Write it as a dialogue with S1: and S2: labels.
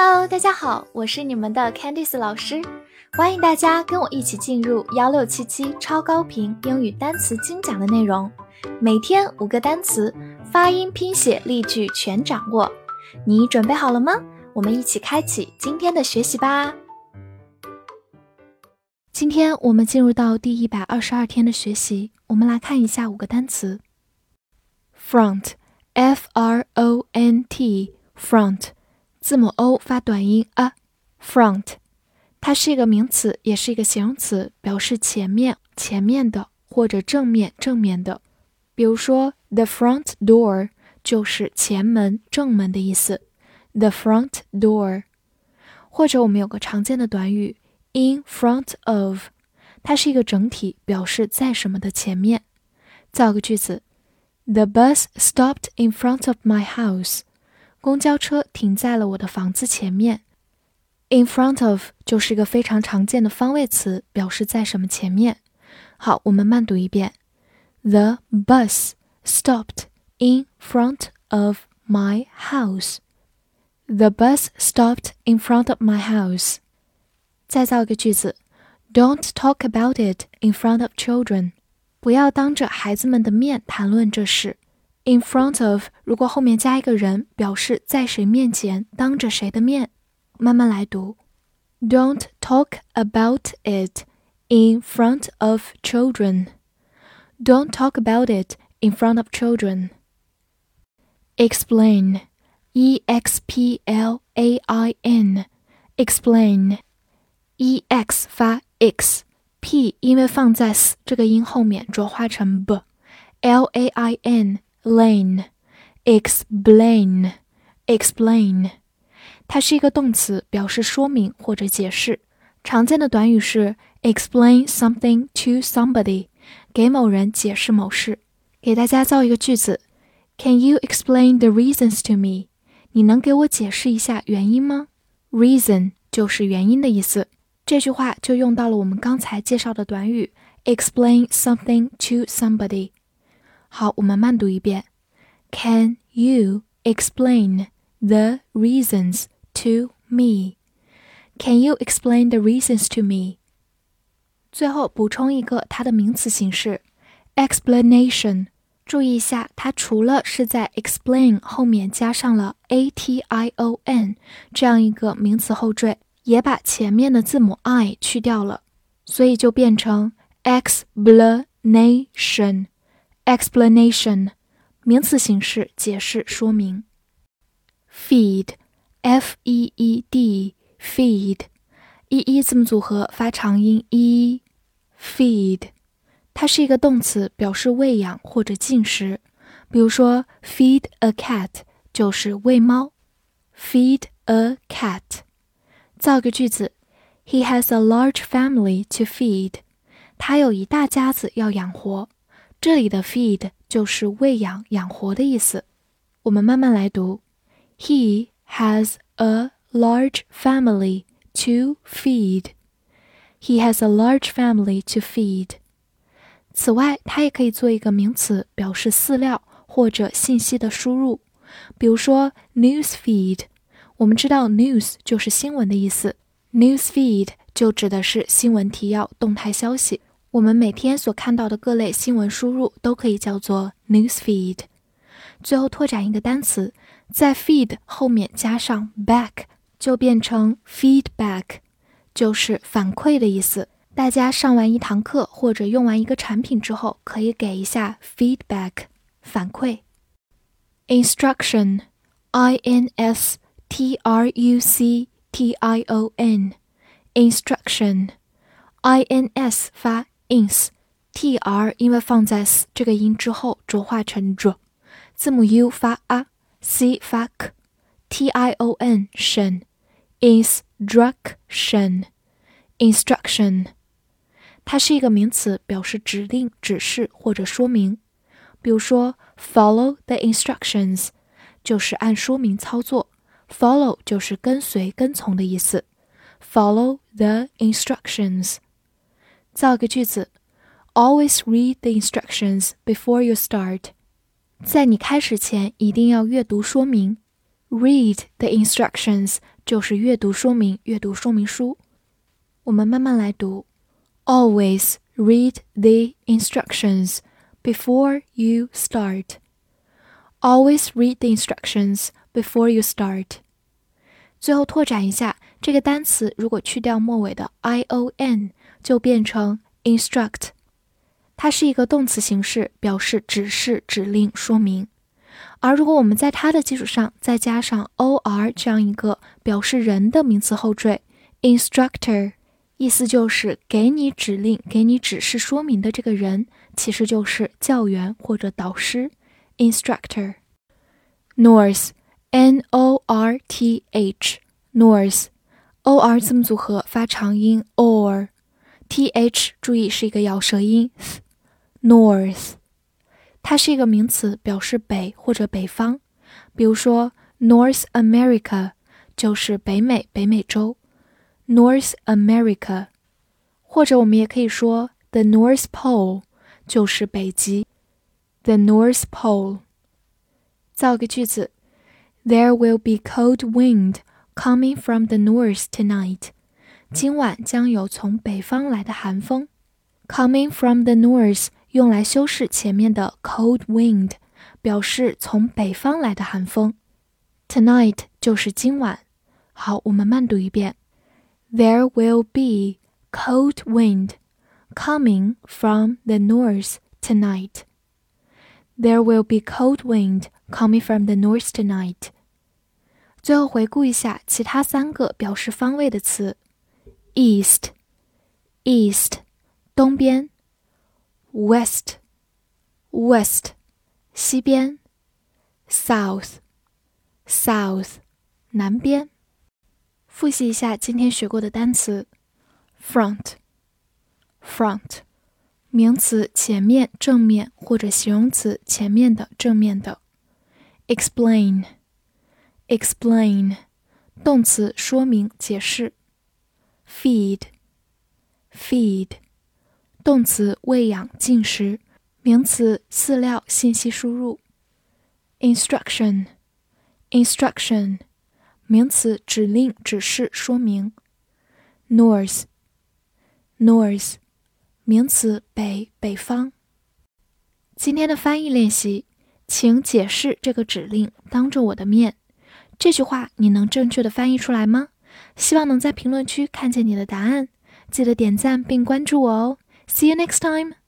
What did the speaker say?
S1: Hello，大家好，我是你们的 Candice 老师，欢迎大家跟我一起进入幺六七七超高频英语单词精讲的内容，每天五个单词，发音、拼写、例句全掌握。你准备好了吗？我们一起开启今天的学习吧。今天我们进入到第一百二十二天的学习，我们来看一下五个单词：front，f r o n t，front。字母 O 发短音 a，front，它是一个名词，也是一个形容词，表示前面、前面的或者正面、正面的。比如说，the front door 就是前门、正门的意思，the front door。或者我们有个常见的短语 in front of，它是一个整体，表示在什么的前面。造个句子：The bus stopped in front of my house。公交车停在了我的房子前面。In front of 就是一个非常常见的方位词，表示在什么前面。好，我们慢读一遍：The bus stopped in front of my house. The bus stopped in front of my house. 再造一个句子：Don't talk about it in front of children. 不要当着孩子们的面谈论这事。 In front of，如果后面加一个人，表示在谁面前，当着谁的面。慢慢来读，Don't talk about it in front of children. Don't talk about it in front of children. Explain, e x p l a i n, explain, e x 发 x，p 因为放在 s 这个音后面浊化成 b，l a i n。 Explain, explain, explain，它是一个动词，表示说明或者解释。常见的短语是 explain something to somebody，给某人解释某事。给大家造一个句子：Can you explain the reasons to me？你能给我解释一下原因吗？Reason 就是原因的意思。这句话就用到了我们刚才介绍的短语 explain something to somebody。 好，我们慢读一遍。Can you explain the reasons to me? Can you explain the reasons to me? 最后补充一个它的名词形式，explanation。注意一下，它除了是在 explain 后面加上了 a t i o n 这样一个名词后缀，也把前面的字母 i 去掉了，所以就变成 explanation。 explanation，名词形式，解释说明。feed，f e e d，feed，e e 字母组合发长音 e。feed，它是一个动词，表示喂养或者进食。比如说，feed a cat 就是喂猫。feed a cat，造个句子：He has a large family to feed。他有一大家子要养活。 这里的 feed 就是喂养、养活的意思。我们慢慢来读：He has a large family to feed. He has a large family to feed. 此外，它也可以做一个名词，表示饲料或者信息的输入。比如说 news feed，我们知道 news 就是新闻的意思，news feed 就指的是新闻提要、动态消息。我们每天所看到的各类新闻输入都可以叫做 news feed。最后拓展一个单词，在 feed 后面加上 back，就变成 feedback，就是反馈的意思。大家上完一堂课或者用完一个产品之后，可以给一下 feedback 反馈。instruction，i n s t r u c t i o n，instruction，i n s 发。Ins，t r 因为放在 s 这个音之后浊化成 j，字母 u 发 a，c 发 k，t i o n 省，instruction，instruction，它是一个名词，表示指令、指示或者说明。比如说，follow the instructions 就是按说明操作，follow 就是跟随、跟从的意思，follow the instructions。造个句子：Always read the instructions before you start。在你开始前，一定要阅读说明。Read the instructions 就是阅读说明、阅读说明书。我们慢慢来读。Always read the instructions before you start. Always read the instructions before you start. 最后拓展一下这个单词，如果去掉末尾的 i o n， 就变成 instruct。它是一个动词形式，表示指示、指令、说明。而如果我们在它的基础上再加上 o r 这样一个表示人的名词后缀，instructor，意思就是给你指令、给你指示、说明的这个人，其实就是教员或者导师，instructor。North，n o r t h，North，o r 字母组合发长音 o r h 注意是一个咬舌音。North，它是一个名词，表示北或者北方。比如说，North America 就是北美、北美洲。North America，或者我们也可以说 The North Pole 就是北极。The North Pole。造个句子：There will be cold wind coming from the north tonight。 今晚将有从北方来的寒风。Coming from the north。用来修饰前面的 cold wind，表示从北方来的寒风。Tonight 就是今晚。好，我们慢读一遍。There will be cold wind coming from the north tonight. There will be cold wind coming from the north tonight. 最后回顾一下其他三个表示方位的词 ：east，east，东边。West, west，西边；South, south，南边。复习一下今天学过的单词：front, front，名词前面、正面或者形容词前面的、正面的；explain, explain，动词说明、解释 ；feed, feed。动词喂养、进食；名词饲料、信息输入。instruction，instruction，名词指令、指示、说明。north，north，名词北、北方。今天的翻译练习，请解释这个指令。当着我的面，这句话你能正确的翻译出来吗？希望能在评论区看见你的答案。记得点赞并关注我哦。See you next time.